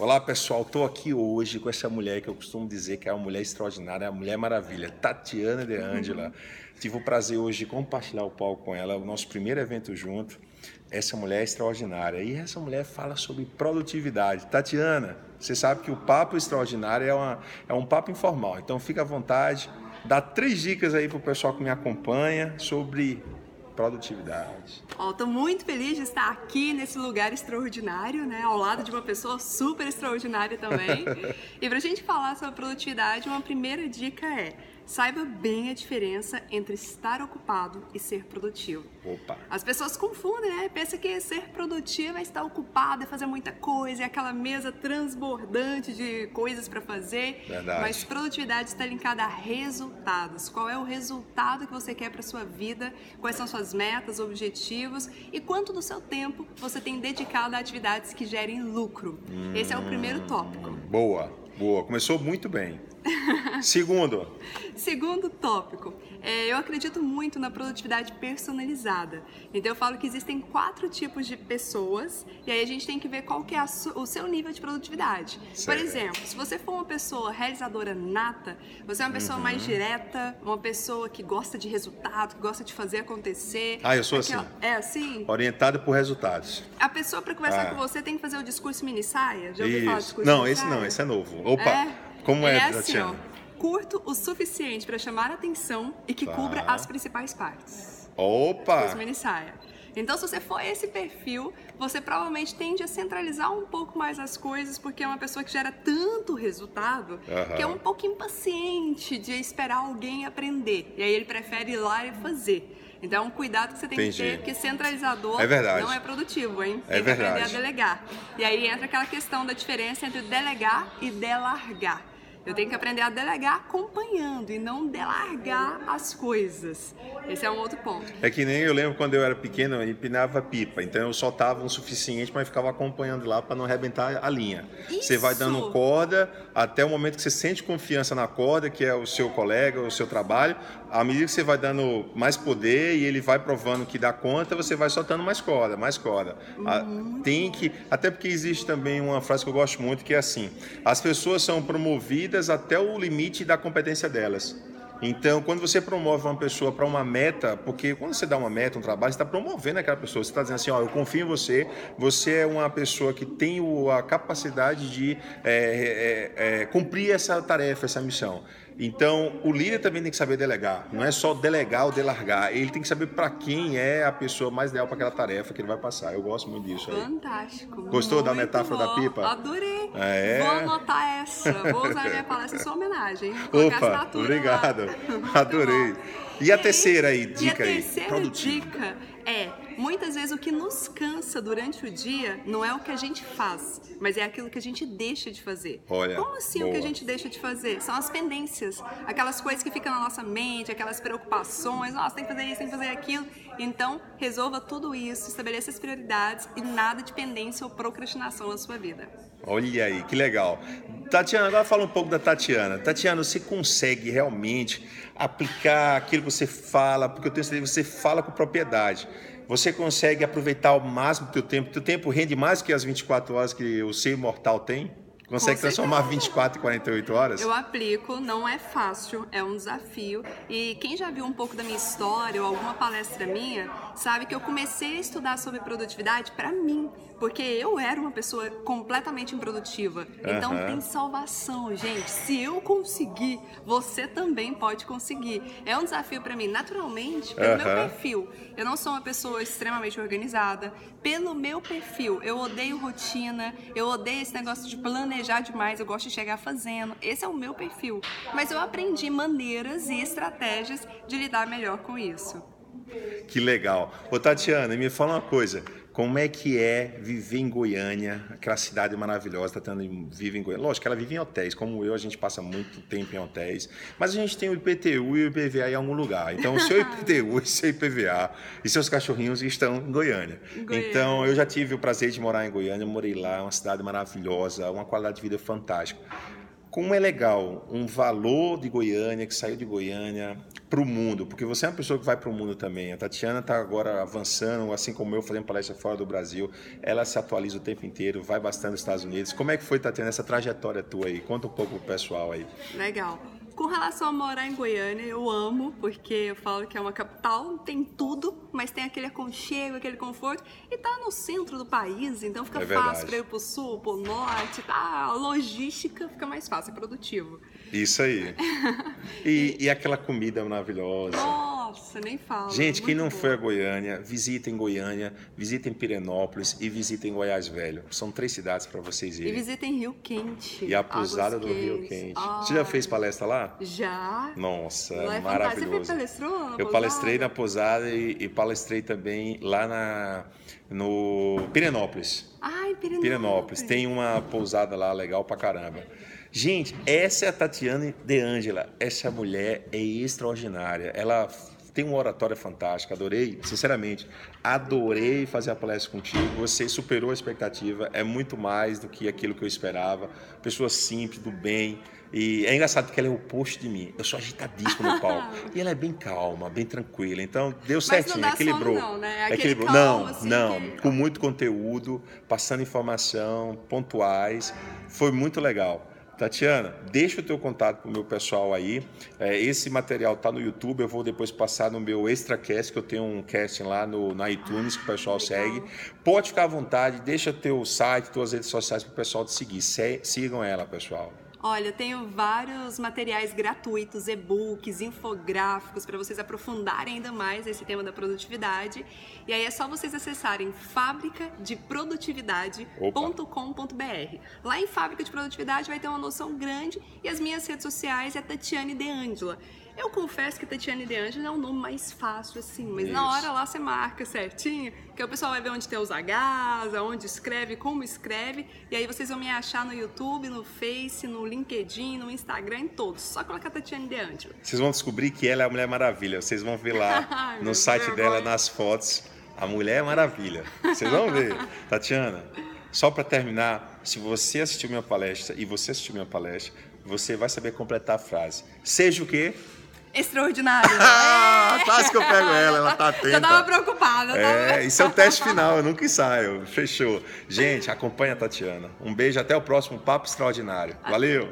Olá pessoal, estou aqui hoje com essa mulher que eu costumo dizer que é uma mulher extraordinária, a mulher maravilha, Tatiana De Angela. Tive o prazer hoje de compartilhar o palco com ela, o nosso primeiro evento junto. Essa mulher é extraordinária e essa mulher fala sobre produtividade. Tatiana, você sabe que o papo extraordinário é, uma, é um papo informal, então fica à vontade, dá três dicas aí para o pessoal que me acompanha sobre produtividade. Estou muito feliz de estar aqui nesse lugar extraordinário, né, ao lado de uma pessoa super extraordinária também. e para a gente falar sobre produtividade, uma primeira dica é Saiba bem a diferença entre estar ocupado e ser produtivo. Opa. As pessoas confundem, né? Pensa que ser produtivo é estar ocupado, é fazer muita coisa, é aquela mesa transbordante de coisas para fazer. Verdade. Mas produtividade está linkada a resultados. Qual é o resultado que você quer para sua vida? Quais são suas metas, objetivos e quanto do seu tempo você tem dedicado a atividades que gerem lucro? Hum, Esse é o primeiro tópico. Boa, boa. Começou muito bem. Segundo. Segundo tópico, é, eu acredito muito na produtividade personalizada. Então eu falo que existem quatro tipos de pessoas e aí a gente tem que ver qual que é o seu nível de produtividade. Certo. Por exemplo, se você for uma pessoa realizadora nata, você é uma pessoa uhum. mais direta, uma pessoa que gosta de resultado, que gosta de fazer acontecer. Ah, eu sou assim. É assim? Orientada por resultados. A pessoa para conversar ah. com você tem que fazer o discurso mini saia. Já ouviu Isso. falar de discurso Não, esse não, esse é novo. Opa. É. Como é, é assim, ó, curto o suficiente para chamar a atenção e que Tá. cubra as principais partes. Opa! Mini saia. Então, se você for esse perfil, você provavelmente tende a centralizar um pouco mais as coisas, porque é uma pessoa que gera tanto resultado Aham. que é um pouco impaciente de esperar alguém aprender. E aí ele prefere ir lá e fazer. Então, é um cuidado que você tem Entendi. que ter, porque centralizador É verdade. não é produtivo, hein? É tem que aprender a verdade. delegar. E aí entra aquela questão da diferença entre delegar e delargar. Eu tenho que aprender a delegar acompanhando e não delargar as coisas. Esse é um outro ponto. É que nem eu lembro quando eu era pequeno, eu empinava pipa. Então eu soltava o suficiente, mas ficava acompanhando lá para não arrebentar a linha. Você vai Isso! dando corda até o momento que você sente confiança na corda, que é o seu colega, o seu trabalho. À medida que você vai dando mais poder e ele vai provando que dá conta, você vai soltando mais corda, mais corda. Ah, Tem que, até porque existe também uma frase que eu gosto muito que é assim: as pessoas são promovidas até o limite da competência delas. Então, quando você promove uma pessoa para uma meta, porque quando você dá uma meta, um trabalho, você está promovendo aquela pessoa. Você está dizendo assim, ó, eu confio em você, você é uma pessoa que tem a capacidade de é, é, é, cumprir essa tarefa, essa missão. Então, o líder também tem que saber delegar. Não é só delegar ou delargar. Ele tem que saber para quem é a pessoa mais ideal para aquela tarefa que ele vai passar. Eu gosto muito disso aí. Fantástico. Gostou da Muito metáfora da bom. pipa? Adorei. É? Vou anotar essa. Vou usar minha palestra em sua homenagem. Vou Opa, obrigado. lá. Adorei. bom. E a aí- terceira aí, dica e a aí, terceira produtiva. dica é, muitas vezes o que nos cansa durante o dia não é o que a gente faz, mas é aquilo que a gente deixa de fazer. Olha, Como assim o que boa. a gente deixa de fazer? São as pendências, aquelas coisas que ficam na nossa mente, aquelas preocupações, nossa, tem que fazer isso, tem que fazer aquilo. Então, resolva tudo isso, estabeleça as prioridades e nada de pendência ou procrastinação na sua vida. Olha aí, que legal. Tatiana, agora fala um pouco da Tatiana. Tatiana, você consegue realmente aplicar aquilo que você fala, porque eu tenho certeza que você fala com propriedade. Você consegue aproveitar ao máximo o teu tempo. Teu tempo rende mais que as 24 horas que o ser mortal tem? Consegue transformar certeza. 24 em 48 horas? Eu aplico, não é fácil, é um desafio. E quem já viu um pouco da minha história ou alguma palestra minha, sabe que eu comecei a estudar sobre produtividade para mim, porque eu era uma pessoa completamente improdutiva. Então Aham. tem salvação, gente. Se eu conseguir, você também pode conseguir. É um desafio para mim, naturalmente, pelo meu Aham. perfil. Eu não sou uma pessoa extremamente organizada. Pelo meu perfil, eu odeio rotina, eu odeio esse negócio de planejar demais, eu gosto de chegar fazendo. Esse é o meu perfil. Mas eu aprendi maneiras e estratégias de lidar melhor com isso. Que legal. Ô Tatiana, me fala uma coisa. Como é que é viver em Goiânia, aquela cidade maravilhosa, Tatiana vive em Goiânia. Lógico que ela vive em hotéis, como eu, a gente passa muito tempo em hotéis, mas a gente tem o IPTU e o IPVA em algum lugar. Então, o seu IPTU e seu IPVA e seus cachorrinhos estão em Goiânia. Goiânia. Então, eu já tive o prazer de morar em Goiânia, morei lá, é uma cidade maravilhosa, uma qualidade de vida fantástica. Como é legal um valor de Goiânia, que saiu de Goiânia, para o mundo? Porque você é uma pessoa que vai para o mundo também. A Tatiana está agora avançando, assim como eu, fazendo palestra fora do Brasil. Ela se atualiza o tempo inteiro, vai bastante nos Estados Unidos. Como é que foi, Tatiana, essa trajetória tua aí? Conta um pouco pro pessoal aí. Legal. Com relação a morar em Goiânia, eu amo, porque eu falo que é uma capital, tem tudo, mas tem aquele aconchego, aquele conforto, e tá no centro do país, então fica É fácil para ir pro sul, pro norte, tá? A logística fica mais fácil, é produtivo. Isso aí. E, e aquela comida maravilhosa. Nossa, nem fala. Gente, quem não foi a. Goiânia, visitem Goiânia, visitem Pirenópolis e visitem Goiás Velho. São três cidades para vocês E irem. visitem Rio Quente. E a pousada do Rio. Quente. Ai, Você já fez palestra lá? Já. Nossa, Lá é. Você maravilhoso. foi palestrou na Eu palestrei na pousada e, e palestrei também lá na, no Pirenópolis. Ai, Pirenópolis. Pirenópolis. Tem uma pousada lá legal pra caramba. Gente, essa é a Tatiana De Angela. Essa mulher é extraordinária. Ela tem uma oratória fantástica. Adorei, sinceramente, adorei fazer a palestra contigo. Você superou a expectativa. É muito mais do que aquilo que eu esperava. Pessoa simples, do bem. E é engraçado porque ela é o oposto de mim. Eu sou agitadíssimo no palco. E ela é bem calma, bem tranquila. Então, deu não certinho, dá equilibrou. não, né? É aquele Equilibrou. calmo, não, assim, não. Com muito conteúdo, passando informação, pontuais. Foi muito legal. Tatiana, deixa o teu contato pro meu pessoal aí. É, esse material tá no YouTube, eu vou depois passar no meu ExtraCast, que eu tenho um casting lá no, na iTunes que o pessoal legal. segue. Pode ficar à vontade, deixa teu site, tuas redes sociais pro pessoal te seguir. Se- sigam ela, pessoal. Olha, eu tenho vários materiais gratuitos, e-books, infográficos para vocês aprofundarem ainda mais esse tema da produtividade. E aí é só vocês acessarem fabricadeprodutividade.com.br. Lá em Fábrica de Produtividade vai ter uma noção grande e as minhas redes sociais é Tatiane De Angela. Eu confesso que Tatiane De Angela é um nome mais fácil assim, mas na Isso. hora lá você marca certinho, que o pessoal vai ver onde tem os Hs, onde escreve, como escreve, e aí vocês vão me achar no YouTube, no Face, no LinkedIn, no Instagram, em todos. Só colocar Tatiane De Angela. Vocês vão descobrir que ela é a Mulher Maravilha. Vocês vão ver lá no site Deus, dela, nas fotos, a Mulher Maravilha. Vocês vão ver. Tatiana, só para terminar, se você assistiu minha palestra e você assistiu minha palestra, você vai saber completar a frase. Seja o quê? Extraordinário! Ah, quase que eu pego ela, ela tá atenta. Já tava preocupada, É, tava... isso é o teste final, eu nunca ensaio. Fechou. Gente, acompanha a Tatiana. Um beijo, até o próximo Papo Extraordinário. Valeu!